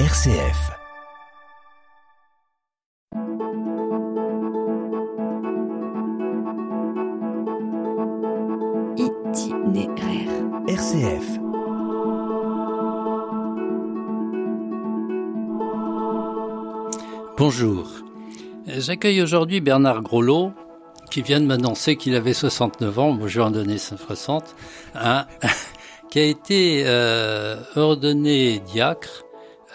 RCF. Itinéraire. RCF. Bonjour. J'accueille aujourd'hui Bernard Grolot, qui vient de m'annoncer qu'il avait 69 ans, moi je vais en donner 60, hein, qui a été euh, ordonné diacre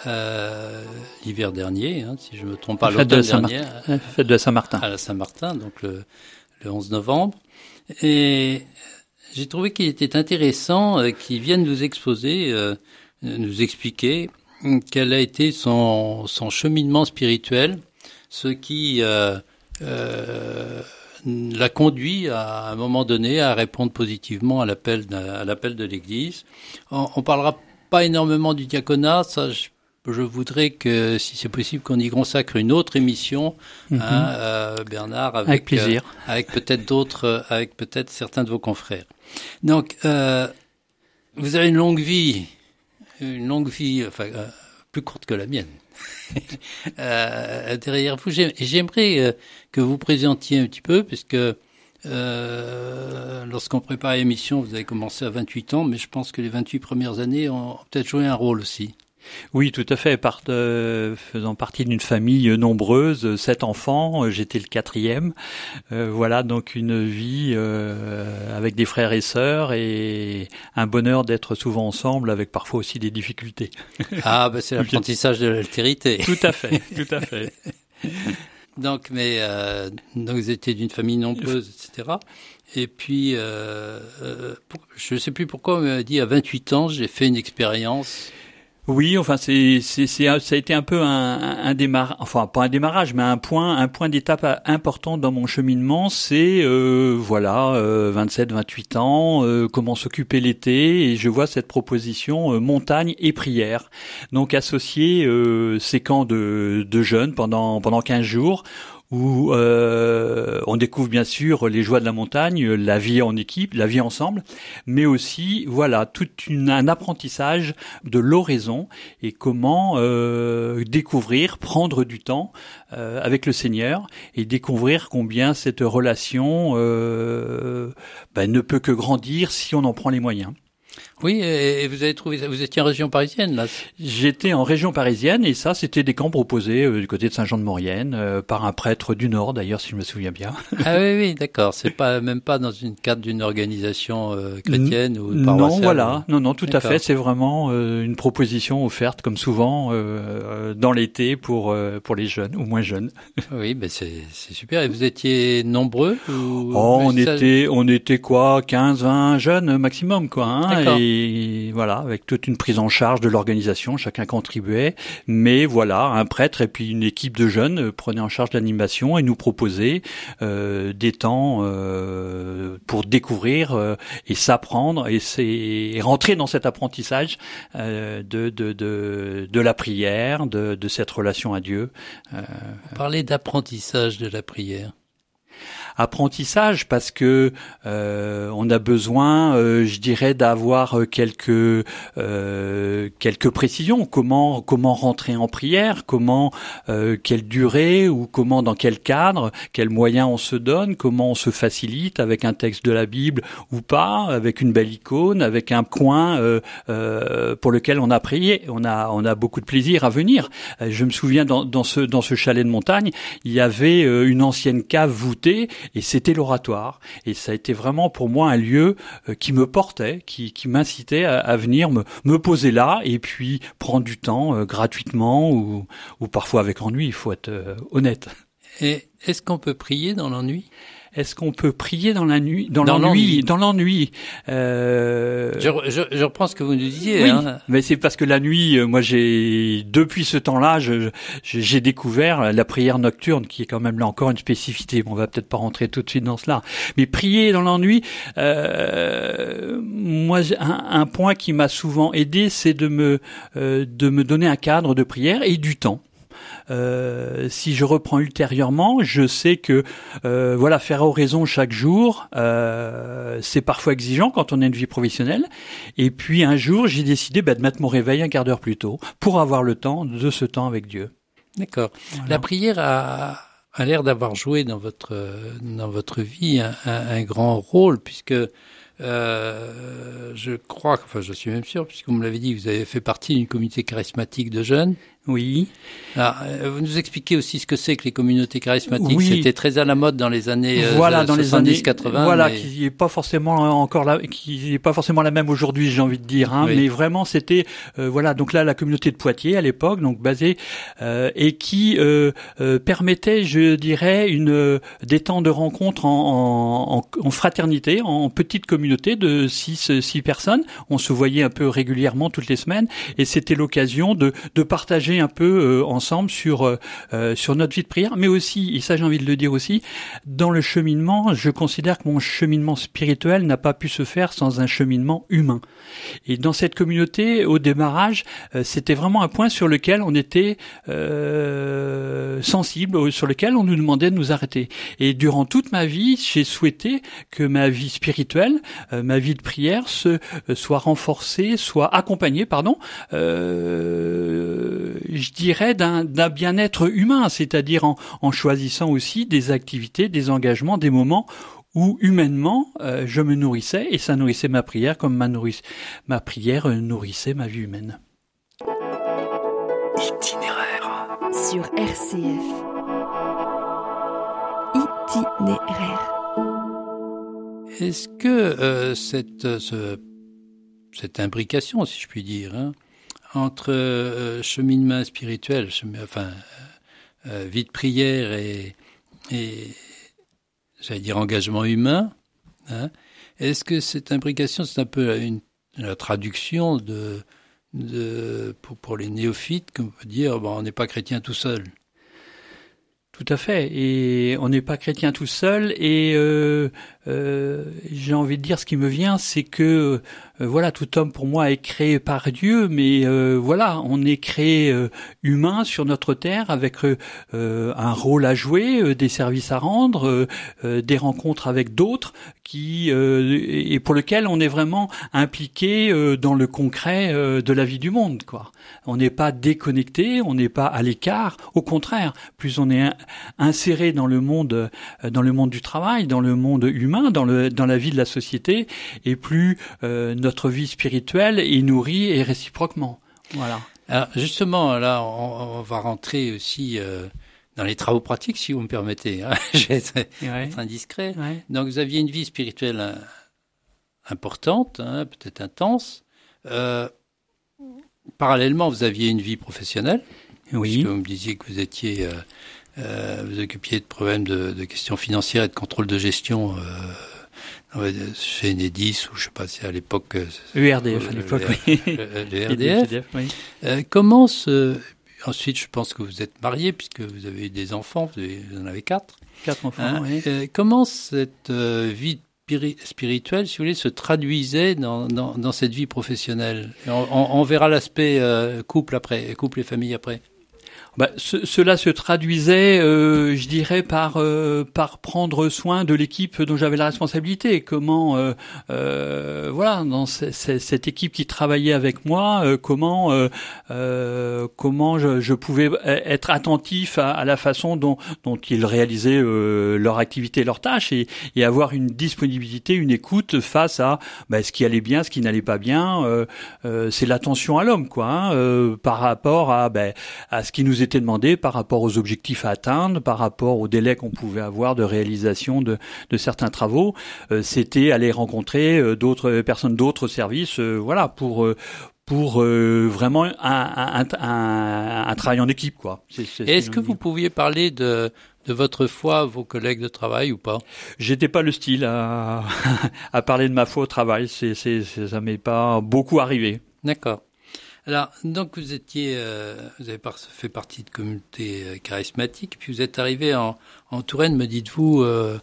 euh, l'hiver dernier, hein, si je me trompe pas, Fête de l'automne Saint-Martin. dernier, Ouais, Fête de Saint-Martin. à la Saint-Martin, donc le, le 11 novembre. Et j'ai trouvé qu'il était intéressant euh, qu'il vienne nous exposer, euh, nous expliquer quel a été son, son cheminement spirituel, ce qui euh, euh, l'a conduit à un moment donné à répondre positivement à l'appel de, à l'appel de l'Église. On, on parlera pas énormément du diaconat, ça je, je voudrais que si c'est possible qu'on y consacre une autre émission, Mhm. hein, euh, Bernard, avec, Avec plaisir. euh, avec peut-être d'autres, euh, avec peut-être certains de vos confrères. Donc, euh, vous avez une longue vie, une longue vie, enfin euh, plus courte que la mienne. euh, derrière vous, J'ai- j'aimerais euh, que vous présentiez un petit peu, puisque euh, lorsqu'on prépare l'émission, vous avez commencé à 28 ans, mais je pense que les 28 premières années ont peut-être joué un rôle aussi. Oui, tout à fait. Euh, faisant partie d'une famille nombreuse, euh, sept enfants, euh, j'étais le quatrième. Euh, voilà, donc une vie euh, avec des frères et sœurs et un bonheur d'être souvent ensemble, avec parfois aussi des difficultés. Ah, bah, c'est l'apprentissage de l'altérité. Tout à fait, tout à fait. Donc, mais euh, donc vous étiez d'une famille nombreuse, etc. Et puis, euh, euh, je ne sais plus pourquoi on m'a dit à 28 ans, j'ai fait une expérience. Oui, enfin c'est c'est ça a été un peu un, un démarrage, enfin pas un démarrage, mais un point un point d'étape à- important dans mon cheminement. C'est euh, voilà, euh, 27, 28 ans, euh, comment s'occuper l'été, et je vois cette proposition euh, montagne et prière. Donc associer euh, ces camps de de jeunes pendant pendant 15 jours où euh, on découvre bien sûr les joies de la montagne, la vie en équipe, la vie ensemble, mais aussi voilà tout un apprentissage de l'oraison et comment euh, découvrir, prendre du temps euh, avec le Seigneur et découvrir combien cette relation euh, ben, ne peut que grandir si on en prend les moyens. Oui, et, vous avez trouvé ça. Vous étiez en région parisienne, là. J'étais en région parisienne et ça, c'était des camps proposés euh, du côté de Saint-Jean-de-Maurienne euh, par un prêtre du Nord, d'ailleurs, si je me souviens bien. Ah oui, oui, d'accord. C'est pas même pas dans une cadre d'une organisation euh, chrétienne ou Non, paroissiale. voilà, non, non, tout à fait. C'est vraiment euh, une proposition offerte, comme souvent, euh, euh, dans l'été pour euh, pour les jeunes ou moins jeunes. Oui, ben c'est c'est super. Et vous étiez nombreux ou... Oh, on était, on était quoi, 15, 20 jeunes maximum, quoi. Hein, D'accord. Et voilà, avec toute une prise en charge de l'organisation, chacun contribuait. Mais voilà, un prêtre et puis une équipe de jeunes euh, prenaient en charge l'animation et nous proposaient euh, des temps euh, pour découvrir euh, et s'apprendre et, et rentrer dans cet apprentissage euh, de, de, de, de la prière, de, de cette relation à Dieu. Vous parlez d'apprentissage de la prière. Apprentissage parce que euh, on a besoin, euh, je dirais, d'avoir euh, quelques euh, quelques précisions. Comment comment rentrer en prière, comment euh, quelle durée ou comment dans quel cadre, quels moyens on se donne, comment on se facilite avec un texte de la Bible ou pas, avec une belle icône, avec un coin euh, pour lequel on a prié. On a on a beaucoup de plaisir à venir. Je me souviens dans, dans ce dans ce chalet de montagne, il y avait une ancienne cave voûtée et c'était l'oratoire. Et ça a été vraiment pour moi un lieu euh, qui me portait, qui, m'incitait à, venir me, me poser là et puis prendre du temps euh, gratuitement ou, ou parfois avec ennui, il faut être euh, honnête. Et est-ce qu'on peut prier dans l'ennui? Est-ce qu'on peut prier dans la nuit, dans, Dans l'ennui. dans l'ennui euh, je, je, je reprends ce que vous nous disiez. Oui, hein. mais c'est parce que la nuit, euh, moi j'ai depuis ce temps-là, j'ai découvert la prière nocturne, qui est quand même là encore une spécificité. Bon, on va peut-être pas rentrer tout de suite dans cela, mais prier dans l'ennui. Euh, moi, un, un point qui m'a souvent aidé, c'est de me euh, de me donner un cadre de prière et du temps. Euh, si je reprends ultérieurement, je sais que euh, voilà faire oraison chaque jour, euh, c'est parfois exigeant quand on a une vie professionnelle. Et puis un jour, j'ai décidé bah, de mettre mon réveil un quart d'heure plus tôt pour avoir le temps de ce temps avec Dieu. D'accord. La prière a, a l'air d'avoir joué dans votre dans votre vie un, un, un grand rôle puisque euh, je crois, enfin je suis même sûr, puisque vous me l'avez dit, vous avez fait partie d'une communauté charismatique de jeunes. Oui. Alors, euh, vous nous expliquez aussi ce que c'est que les communautés charismatiques. Oui. C'était très à la mode dans les années euh, voilà, dans 70, les années 80. Voilà, mais... qui est pas forcément encore là, qui est pas forcément la même aujourd'hui, j'ai envie de dire. Hein, Oui. Mais vraiment, c'était euh, voilà. Donc là, la communauté de Poitiers à l'époque, donc basée euh, et qui euh, euh, permettait, je dirais, une des temps de rencontre en, en, en fraternité, en petite communauté de six six personnes. On se voyait un peu régulièrement toutes les semaines, et c'était l'occasion de de partager un peu euh, ensemble sur euh, euh, sur notre vie de prière, mais aussi, et ça j'ai envie de le dire aussi, dans le cheminement, je considère que mon cheminement spirituel n'a pas pu se faire sans un cheminement humain. Et dans cette communauté, au démarrage, c'était vraiment un point sur lequel on était euh, sensible, sur lequel on nous demandait de nous arrêter. Et durant toute ma vie, j'ai souhaité que ma vie spirituelle, euh, ma vie de prière, se soit renforcée, soit accompagnée, pardon, je dirais d'un bien-être humain, c'est-à-dire en, en choisissant aussi des activités, des engagements, des moments où humainement euh, je me nourrissais et ça nourrissait ma prière comme ma, nourrice, ma prière euh, nourrissait ma vie humaine. Itinéraire. Sur RCF. Itinéraire. Est-ce que euh, cette, ce, cette imbrication, si je puis dire, hein, entre euh, cheminement spirituel, enfin, euh, vie de prière et, j'allais dire engagement humain, hein, est-ce que cette imbrication, c'est un peu la traduction de, pour les néophytes, qu'on peut dire, bon, on n'est pas chrétien tout seul? Tout à fait. Et on n'est pas chrétien tout seul. Et euh, euh, j'ai envie de dire, ce qui me vient, c'est que euh, voilà, tout homme pour moi est créé par Dieu, mais euh, voilà, on est créé humain sur notre terre avec un rôle à jouer, des services à rendre, des rencontres avec d'autres, qui euh, et pour lequel on est vraiment impliqué euh, dans le concret euh, de la vie du monde. Quoi. On n'est pas déconnecté, on n'est pas à l'écart. Au contraire, plus on est in- inséré dans le monde, dans le monde du travail, dans le monde humain, dans le dans la vie de la société, et plus notre vie spirituelle est nourrie et réciproquement. Voilà. Alors justement, là, on, on va rentrer aussi euh, dans les travaux pratiques, si vous me permettez. Hein. Je vais être, Ouais. indiscret. Ouais. Donc, vous aviez une vie spirituelle euh, importante, hein, peut-être intense. Euh, parallèlement, vous aviez une vie professionnelle. Oui. Puisque vous me disiez que vous étiez, euh, euh, vous occupiez de problèmes de, de questions financières et de contrôle de gestion chez Enedis ou je sais pas si à l'époque. ERDF à le- l'époque, le- oui. le- le Et RDF. DF, oui. Euh, comment se... Ensuite, je pense que vous êtes marié puisque vous avez eu des enfants, vous, avez- vous en avez quatre. Quatre enfants. hein. oui. Euh, comment cette euh, vie piri- spirituelle, si vous voulez, se traduisait dans, dans, dans cette vie professionnelle? On, on- on verra l'aspect euh, couple après, couple et famille après. Bah, ce- cela se traduisait, euh, je dirais, par euh, par prendre soin de l'équipe dont j'avais la responsabilité. Comment, euh, euh, voilà, dans ce- ce- cette équipe qui travaillait avec moi, euh, comment euh, comment je, je pouvais être attentif à, à la façon dont dont ils réalisaient leur activité, leurs tâches, et, et avoir une disponibilité, une écoute face à bah, ce qui allait bien, ce qui n'allait pas bien. C'est l'attention à l'homme, quoi, hein, par rapport à ben, à ce qui nous était demandé par rapport aux objectifs à atteindre, par rapport au délai qu'on pouvait avoir de réalisation de, de certains travaux. Euh, C'était aller rencontrer euh, d'autres personnes d'autres services, euh, voilà, pour pour euh, vraiment un, un, un, un travail en équipe, quoi. Est-ce que vous pouviez parler de, de votre foi à vos collègues de travail ou pas? J'étais pas le style à, à parler de ma foi au travail. C'est- ça m'est pas beaucoup arrivé. D'accord. Alors, donc vous étiez, euh, vous avez fait partie de communauté euh, charismatique, puis vous êtes arrivé en, en Touraine, me dites-vous, euh,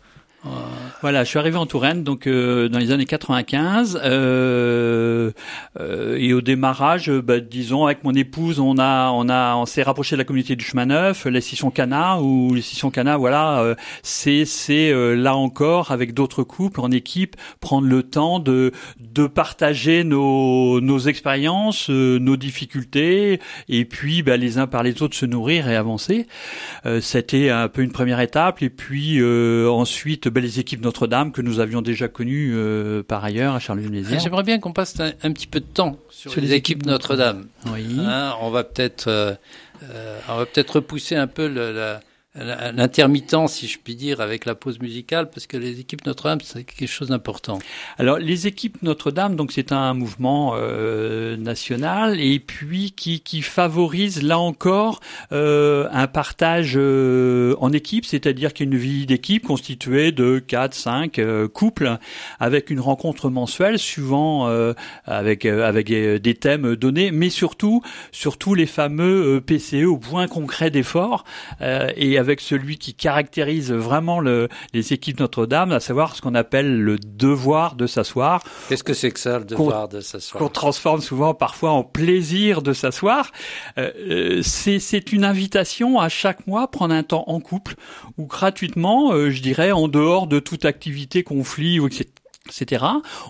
Voilà, je suis arrivé en Touraine donc euh, dans les années 95 euh, euh, et au démarrage, bah, disons avec mon épouse, on a on a on s'est rapproché de la communauté du chemin neuf, les Sissons Cana ou les Sissons Cana, voilà, euh, c'est c'est là encore avec d'autres couples en équipe prendre le temps de de partager nos nos expériences, nos difficultés et puis bah, les uns par les autres se nourrir et avancer. C'était un peu une première étape et puis ensuite bah, les équipes notre-Dame que nous avions déjà connu euh, par ailleurs à Charleville-Mézières. J'aimerais bien qu'on passe un, petit peu de temps sur, les, équipes, Notre-Dame. Oui. Hein, on va peut-être euh, euh, on va peut-être repousser un peu le, la, l'intermittent, si je puis dire, avec la pause musicale, parce que les équipes Notre-Dame, c'est quelque chose d'important. Alors, les équipes Notre-Dame, donc c'est un mouvement euh, national et puis qui, qui favorise là encore euh, un partage euh, en équipe, c'est-à-dire qu'il y a une vie d'équipe constituée de 4, 5 euh, couples avec une rencontre mensuelle suivant euh, avec avec des thèmes donnés, mais surtout surtout les fameux PCE au point concret d'effort et avec celui qui caractérise vraiment le, les équipes Notre-Dame, à savoir ce qu'on appelle le devoir de s'asseoir. Qu'est-ce que c'est que ça, le devoir de s'asseoir? Qu'on transforme souvent parfois en plaisir de s'asseoir. Euh, euh c'est une invitation à chaque mois prendre un temps en couple ou gratuitement, euh, je dirais, en dehors de toute activité, conflit ou etc etc.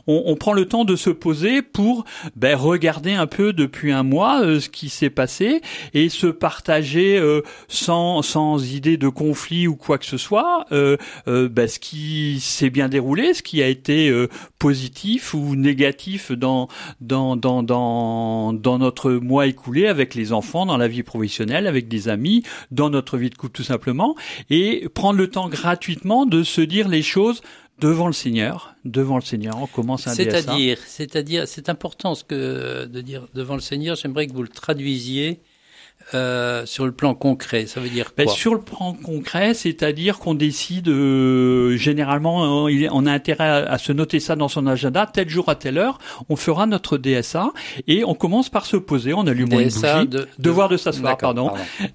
On, on, prend le temps de se poser pour ben, regarder un peu depuis un mois euh, ce qui s'est passé et se partager euh, sans, sans idée de conflit ou quoi que ce soit euh, euh ben, ce qui s'est bien déroulé, ce qui a été positif ou négatif dans, dans, dans, dans, dans notre mois écoulé avec les enfants, dans la vie professionnelle, avec des amis, dans notre vie de couple tout simplement, et prendre le temps gratuitement de se dire les choses devant le Seigneur, devant le Seigneur, on commence un C'est-à-dire, c'est-à-dire, c'est important ce que de dire devant le Seigneur. J'aimerais que vous le traduisiez euh, sur le plan concret, ça veut dire ben, quoi? Sur le plan concret, c'est-à-dire qu'on décide, euh, généralement, euh, on a intérêt à, se noter ça dans son agenda, tel jour à telle heure, on fera notre DSA et on commence par se poser en allumant une bougie, de, devoir de s'asseoir, pardon,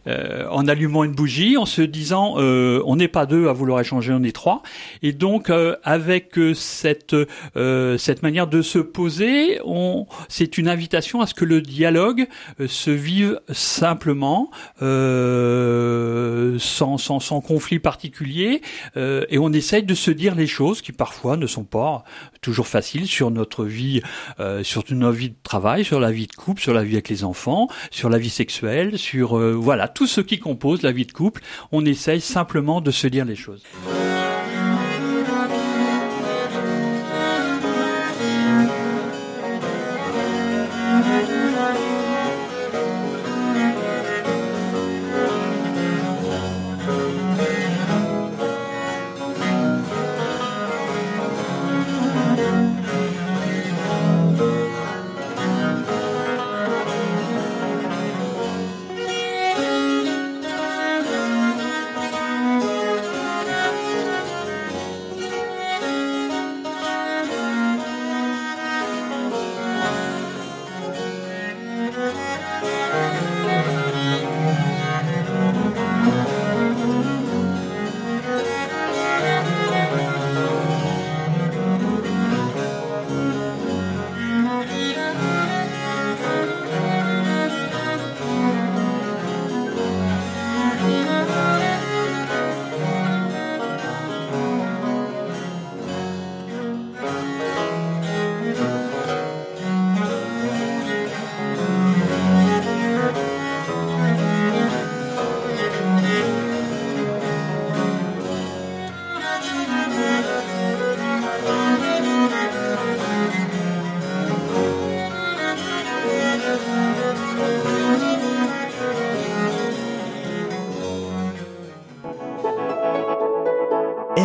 Euh, en allumant une bougie, en se disant, euh, on n'est pas deux à vouloir échanger, on est trois, et donc avec cette cette manière de se poser, on, c'est une invitation à ce que le dialogue se vive simplement simplement, euh, sans, sans, sans, conflit particulier, euh, et on essaye de se dire les choses qui parfois ne sont pas toujours faciles sur notre vie, euh, sur notre vie de travail, sur la vie de couple, sur la vie avec les enfants, sur la vie sexuelle, sur euh, voilà tout ce qui compose la vie de couple. On essaye simplement de se dire les choses.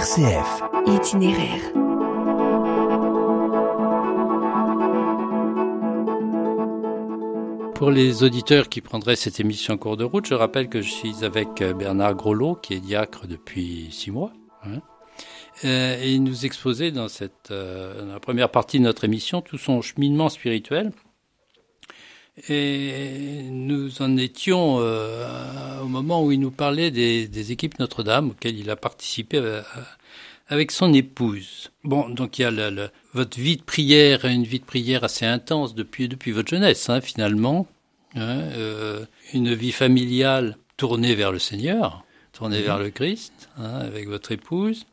RCF. Itinéraire. Pour les auditeurs qui prendraient cette émission en cours de route, je rappelle que je suis avec euh, Bernard Grolot, qui est diacre depuis six mois. Hein. Euh, et il nous exposait dans, cette, euh, dans la première partie de notre émission tout son cheminement spirituel. Et nous en étions euh, au moment où il nous parlait des, des équipes Notre-Dame auxquelles il a participé avec son épouse. Bon, donc il y a le, votre vie de prière, une vie de prière assez intense depuis depuis votre jeunesse, hein, finalement, hein, euh, une vie familiale tournée vers le Seigneur, tournée vers le Christ, hein, avec votre épouse.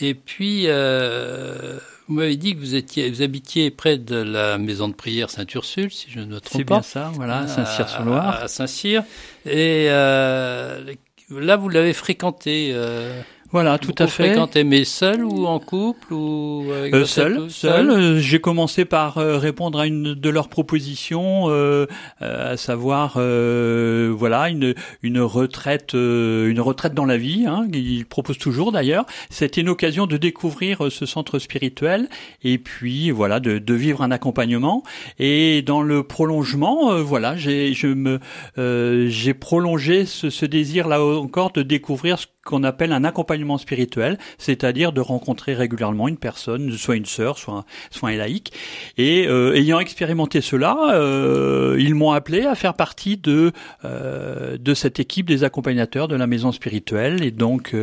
Et puis, euh, vous m'avez dit que vous étiez, vous habitiez près de la maison de prière Saint-Ursule, si je ne me trompe pas. C'est bien ça, voilà, Saint-Cyr-sur-Loire. À Saint-Cyr. Et euh, là, vous l'avez fréquenté. Euh, voilà, tout à fait. Fréquenté, mais seul ou en couple ou avec euh, seul, seul. Euh, j'ai commencé par euh, répondre à une de leurs propositions, euh, à savoir, voilà, une une retraite, une retraite dans la vie. Hein, ils proposent toujours d'ailleurs. C'était une occasion de découvrir ce centre spirituel et puis voilà, de, de vivre un accompagnement. Et dans le prolongement, voilà, j'ai je me j'ai prolongé ce, ce désir là encore de découvrir ce qu'on appelle un accompagnement spirituel, c'est-à-dire de rencontrer régulièrement une personne, soit une sœur, soit, soit un laïc. Et euh, ayant expérimenté cela, euh, ils m'ont appelé à faire partie de euh, de cette équipe des accompagnateurs de la maison spirituelle et donc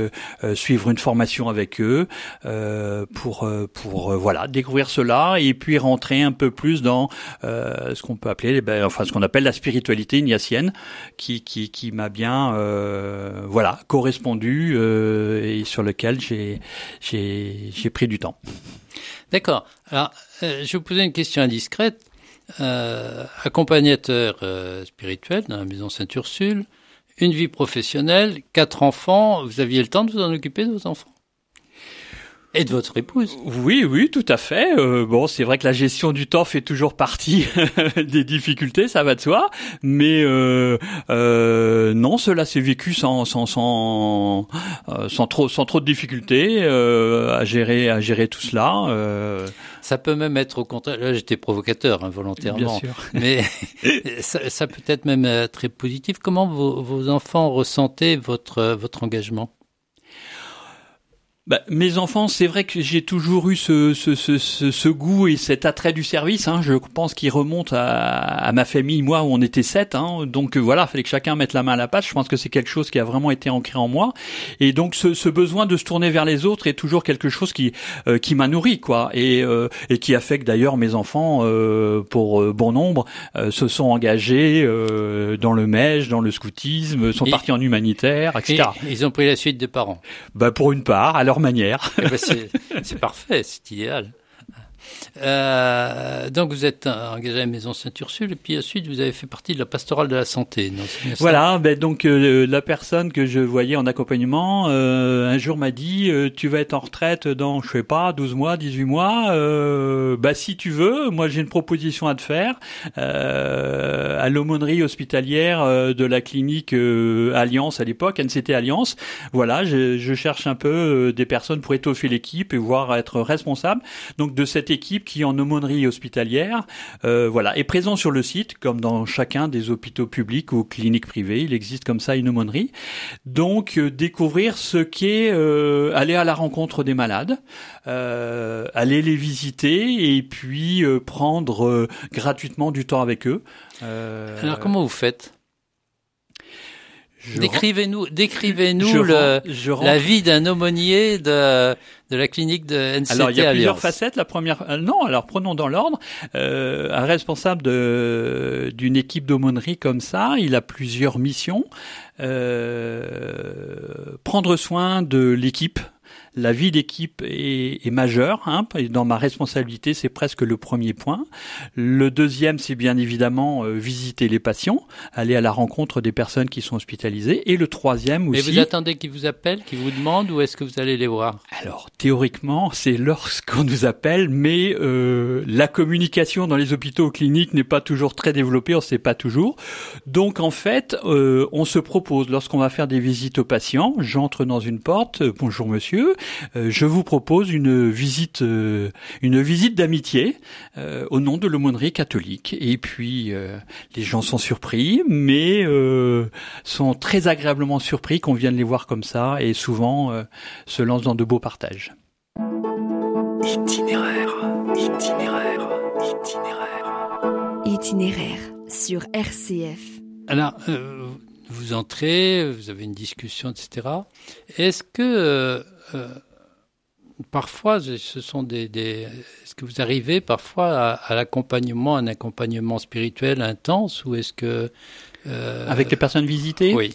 suivre une formation avec eux pour pour voilà découvrir cela et puis rentrer un peu plus dans ce qu'on peut appeler ben, enfin ce qu'on appelle la spiritualité ignatienne qui qui qui m'a bien voilà correspondu euh, et sur lequel j'ai pris du temps. D'accord. Alors, euh, je vais vous poser une question indiscrète. Euh, accompagnateur spirituel dans la maison Sainte-Ursule, une vie professionnelle, quatre enfants. Vous aviez le temps de vous en occuper de vos enfants? Et de votre épouse. Oui, oui, tout à fait. Euh, bon, c'est vrai que la gestion du temps fait toujours partie des difficultés, ça va de soi. Mais euh, euh, non, cela s'est vécu sans sans sans euh, sans trop sans trop de difficultés euh, à gérer à gérer tout cela. Euh. Ça peut même être au contraire. Là, j'étais provocateur involontairement, Bien sûr. mais ça, ça, peut être même très positif. Comment vos, vos enfants ressentaient votre votre engagement? Bah, mes enfants, c'est vrai que j'ai toujours eu ce, ce, ce, ce, goût et cet attrait du service. Hein. Je pense qu'il remonte à, à, ma famille, moi, où on était sept. Hein. Donc euh, voilà, il fallait que chacun mette la main à la pâte. Je pense que c'est quelque chose qui a vraiment été ancré en moi. Et donc ce, ce besoin de se tourner vers les autres est toujours quelque chose qui euh, qui m'a nourri, quoi, et, euh, et qui affecte d'ailleurs mes enfants euh, pour bon nombre se sont engagés dans le MEJ, dans le scoutisme, sont partis en humanitaire, etc. Et ils ont pris la suite des parents. Bah pour une part. Alors Eh ben, c'est parfait, c'est idéal. Euh, donc vous êtes engagé à la Maison Saint-Ursule et puis ensuite vous avez fait partie de la pastorale de la santé. voilà, ben donc euh, la personne que je voyais en accompagnement euh, un jour m'a dit tu vas être en retraite dans je sais pas 12 mois, 18 mois. Bah si tu veux, moi j'ai une proposition à te faire à l'aumônerie hospitalière de la clinique Alliance à l'époque, NCT Alliance. Voilà, je, je cherche un peu des personnes pour étoffer l'équipe et voir être responsable. Donc de cette équipe qui en aumônerie hospitalière, euh, voilà, est présent sur le site, comme dans chacun des hôpitaux publics ou cliniques privées. Il existe comme ça une aumônerie. Donc euh, découvrir ce qu'est euh, aller à la rencontre des malades, aller les visiter et puis prendre gratuitement du temps avec eux. Alors comment vous faites? Décrivez-nous, décrivez-nous la vie d'un aumônier de, de la clinique de NCT Alors il y a plusieurs facettes. La première, euh, non, alors prenons dans l'ordre. Euh, un responsable de d'une équipe d'aumônerie comme ça, il a plusieurs missions. Euh, prendre soin de l'équipe la vie d'équipe est, est, majeure. Hein, dans ma responsabilité, c'est presque le premier point. Le deuxième, c'est bien évidemment euh, visiter les patients, aller à la rencontre des personnes qui sont hospitalisées. Et le troisième aussi. Mais vous attendez qu'ils vous appellent, qu'ils vous demandent, ou est-ce que vous allez les voir? Alors théoriquement, c'est lorsqu'on nous appelle, mais euh, la communication dans les hôpitaux cliniques n'est pas toujours très développée, on ne sait pas toujours. Donc en fait, euh, on se propose lorsqu'on va faire des visites aux patients, j'entre dans une porte, euh, bonjour monsieur, je vous propose une visite, euh, une visite d'amitié euh, au nom de l'aumônerie catholique. Et puis les gens sont surpris, mais sont très agréablement surpris qu'on vienne les voir comme ça, et souvent se lancent dans de beaux partages. Itinéraire, itinéraire, itinéraire. Itinéraire sur RCF. Alors, vous entrez, vous avez une discussion, etc. Est-ce que euh, parfois, ce sont des, des est-ce que vous arrivez parfois à, l'accompagnement, un accompagnement spirituel intense, ou est-ce que euh, avec les personnes visitées? Oui.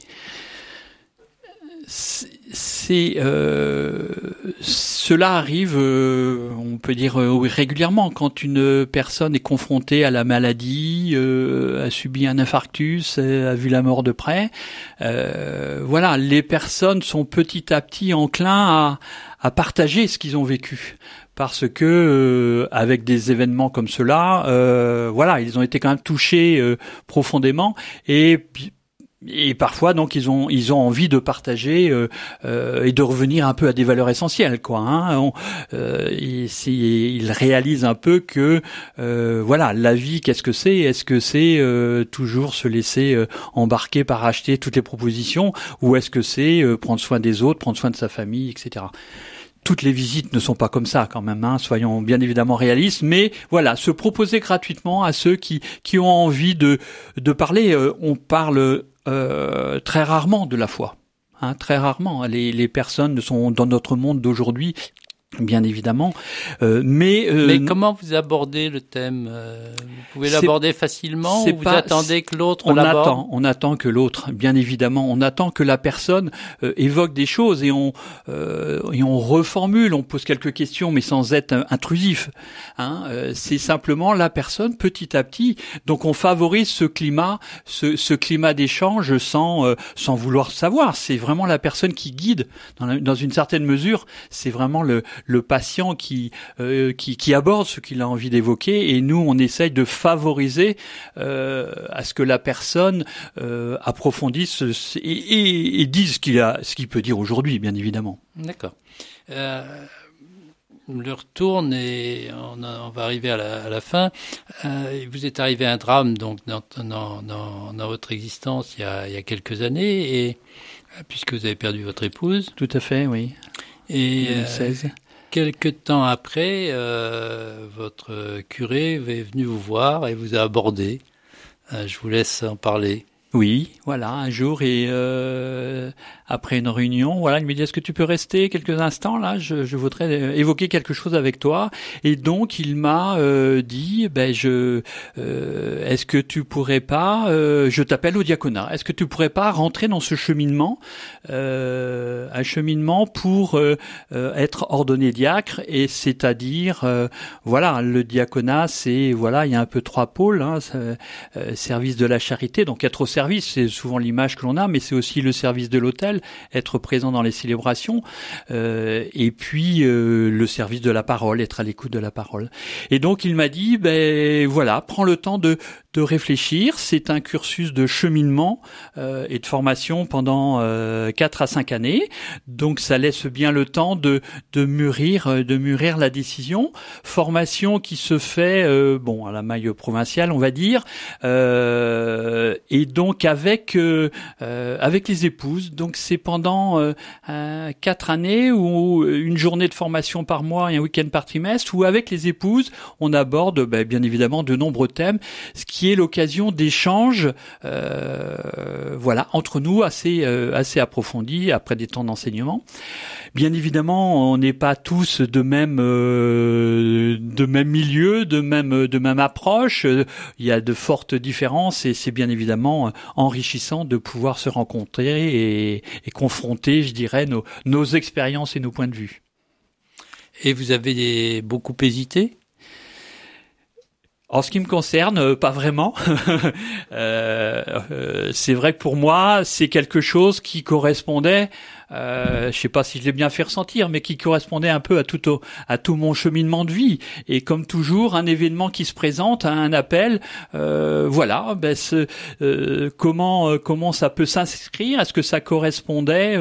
C'est euh, cela arrive, euh, on peut dire euh, régulièrement quand une personne est confrontée à la maladie, a subi un infarctus, a vu la mort de près. voilà, les personnes sont petit à petit enclins à, à partager ce qu'ils ont vécu parce que avec des événements comme cela, voilà, ils ont été quand même touchés profondément et et parfois donc ils ont ils ont envie de partager euh, euh, et de revenir un peu à des valeurs essentielles quoi hein. euh, ils, réalisent un peu que euh, voilà la vie qu'est-ce que c'est? Est-ce que c'est euh, toujours se laisser embarquer par acheter toutes les propositions? Ou est-ce que c'est prendre soin des autres prendre soin de sa famille etc toutes les visites ne sont pas comme ça quand même, hein, soyons bien évidemment réalistes, mais voilà, se proposer gratuitement à ceux qui, qui ont envie de, de parler. on parle euh, très rarement de la foi. Hein, très rarement. Les, les personnes sont dans notre monde d'aujourd'hui bien évidemment. Euh, mais euh, mais comment vous abordez le thème euh, Vous pouvez l'aborder facilement ou vous attendez que l'autre on attend On attend que l'autre, bien évidemment, on attend que la personne euh, évoque des choses et on et on reformule, on pose quelques questions, mais sans être intrusif. Hein, c'est simplement la personne petit à petit. Donc on favorise ce climat, ce, ce climat d'échange sans sans vouloir savoir. C'est vraiment la personne qui guide dans, dans une certaine mesure. C'est vraiment le le patient qui, euh, qui, qui aborde ce qu'il a envie d'évoquer et nous on essaye de favoriser euh, à ce que la personne euh, approfondisse et, et, dise ce qu'il a ce qu'il peut dire aujourd'hui bien évidemment. D'accord. Euh, l'heure tourne et on, on, va arriver à la, à la fin. Vous êtes arrivé à un drame donc dans, dans, dans, dans votre existence il y, a, il y a quelques années et puisque vous avez perdu votre épouse. Tout à fait, oui. Et 2016. Quelque temps après, euh, votre curé est venu vous voir et vous a abordé. Euh, je vous laisse en parler. Oui, voilà, un jour et euh, après une réunion, voilà, il me dit est-ce que tu peux rester quelques instants là je, voudrais euh, évoquer quelque chose avec toi. Et donc il m'a euh, dit ben je est-ce que tu pourrais pas je t'appelle au diaconat. Est-ce que tu pourrais pas rentrer dans ce cheminement un cheminement pour être ordonné diacre et c'est-à-dire voilà, le diaconat c'est voilà, il y a un peu trois pôles hein, service de la charité donc être au service, c'est souvent l'image que l'on a mais c'est aussi le service de l'hôtel être présent dans les célébrations, euh, et puis euh, le service de la parole, être à l'écoute de la parole. Et donc il m'a dit, ben voilà, prends le temps de de réfléchir. C'est un cursus de cheminement euh, et de formation pendant 4 à 5 années. Donc ça laisse bien le temps de, de mûrir de mûrir la décision. Formation qui se fait bon à la maille provinciale, on va dire, et donc avec euh, avec les épouses. Donc c'est pendant quatre années ou une journée de formation par mois et un week-end par trimestre, où avec les épouses on aborde ben, bien évidemment de nombreux thèmes, ce qui l'occasion d'échanges, euh, voilà, entre nous assez euh, assez approfondis après des temps d'enseignement. Bien évidemment, on n'est pas tous de même euh, de même milieu, de même de même approche. Il y a de fortes différences et c'est bien évidemment enrichissant de pouvoir se rencontrer et, et confronter, je dirais, nos, nos expériences et nos points de vue. Et vous avez beaucoup hésité? En ce qui me concerne, euh, pas vraiment. euh, euh, c'est vrai que pour moi, c'est quelque chose qui correspondait euh, je sais pas si je l'ai bien fait ressentir, mais qui correspondait un peu à tout à tout mon cheminement de vie. Et comme toujours, un événement qui se présente, un appel, euh, voilà, ben euh, comment euh, comment ça peut s'inscrire? Est-ce que ça correspondait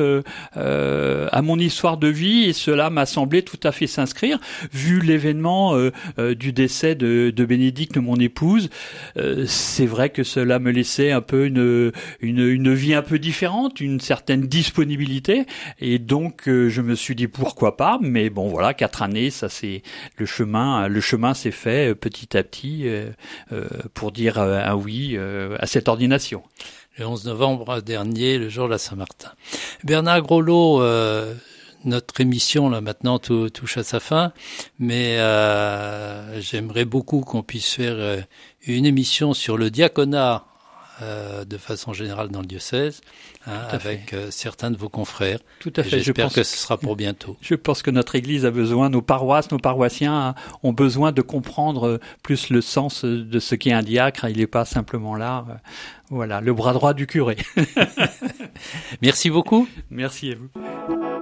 à mon histoire de vie? Et cela m'a semblé tout à fait s'inscrire, vu l'événement du décès de, de Bénédicte, mon épouse. c'est vrai que cela me laissait un peu une, une une vie un peu différente, une certaine disponibilité et donc euh, je me suis dit pourquoi pas. Mais bon voilà, quatre années, ça c'est le chemin. Le chemin s'est fait euh, petit à petit euh, pour dire un oui à cette ordination. Le 11 novembre dernier, le jour de la Saint-Martin. Bernard Grolot notre émission là maintenant touche à sa fin, mais j'aimerais beaucoup qu'on puisse faire une émission sur le diaconat euh, de façon générale dans le diocèse, hein, avec euh, certains de vos confrères. Tout à fait. J'espère que ce sera pour bientôt. Je pense que notre Église a besoin, nos paroisses, nos paroissiens ont besoin de comprendre plus le sens de ce qu'est un diacre. Il n'est pas simplement là, euh, voilà, le bras droit du curé. Merci beaucoup. Merci à vous.